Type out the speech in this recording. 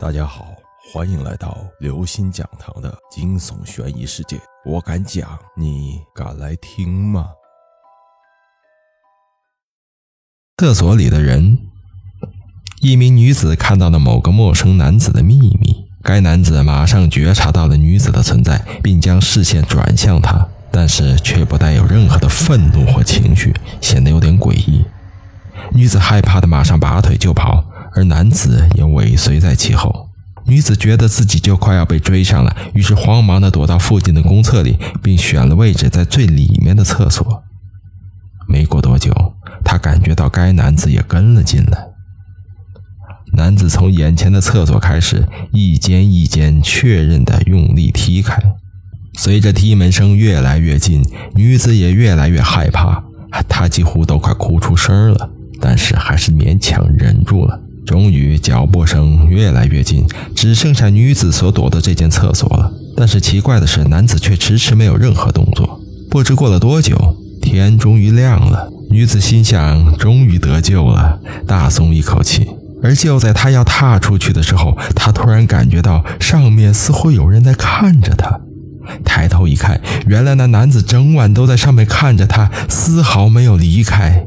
大家好，欢迎来到刘星讲堂的惊悚悬疑世界。我敢讲，你敢来听吗？厕所里的人，一名女子看到了某个陌生男子的秘密。该男子马上觉察到了女子的存在，并将视线转向她，但是却不带有任何的愤怒或情绪，显得有点诡异。女子害怕的马上拔腿就跑。而男子也尾随在其后，女子觉得自己就快要被追上了，于是慌忙地躲到附近的公厕里，并选了位置在最里面的厕所。没过多久，她感觉到该男子也跟了进来。男子从眼前的厕所开始，一间一间确认地用力踢开。随着踢门声越来越近，女子也越来越害怕，她几乎都快哭出声了，但是还是勉强忍住了。终于，脚步声越来越近，只剩下女子所躲的这间厕所了。但是奇怪的是，男子却迟迟没有任何动作。不知过了多久，天终于亮了。女子心想：终于得救了，大松一口气。而就在她要踏出去的时候，她突然感觉到上面似乎有人在看着她。抬头一看，原来那男子整晚都在上面看着她，丝毫没有离开。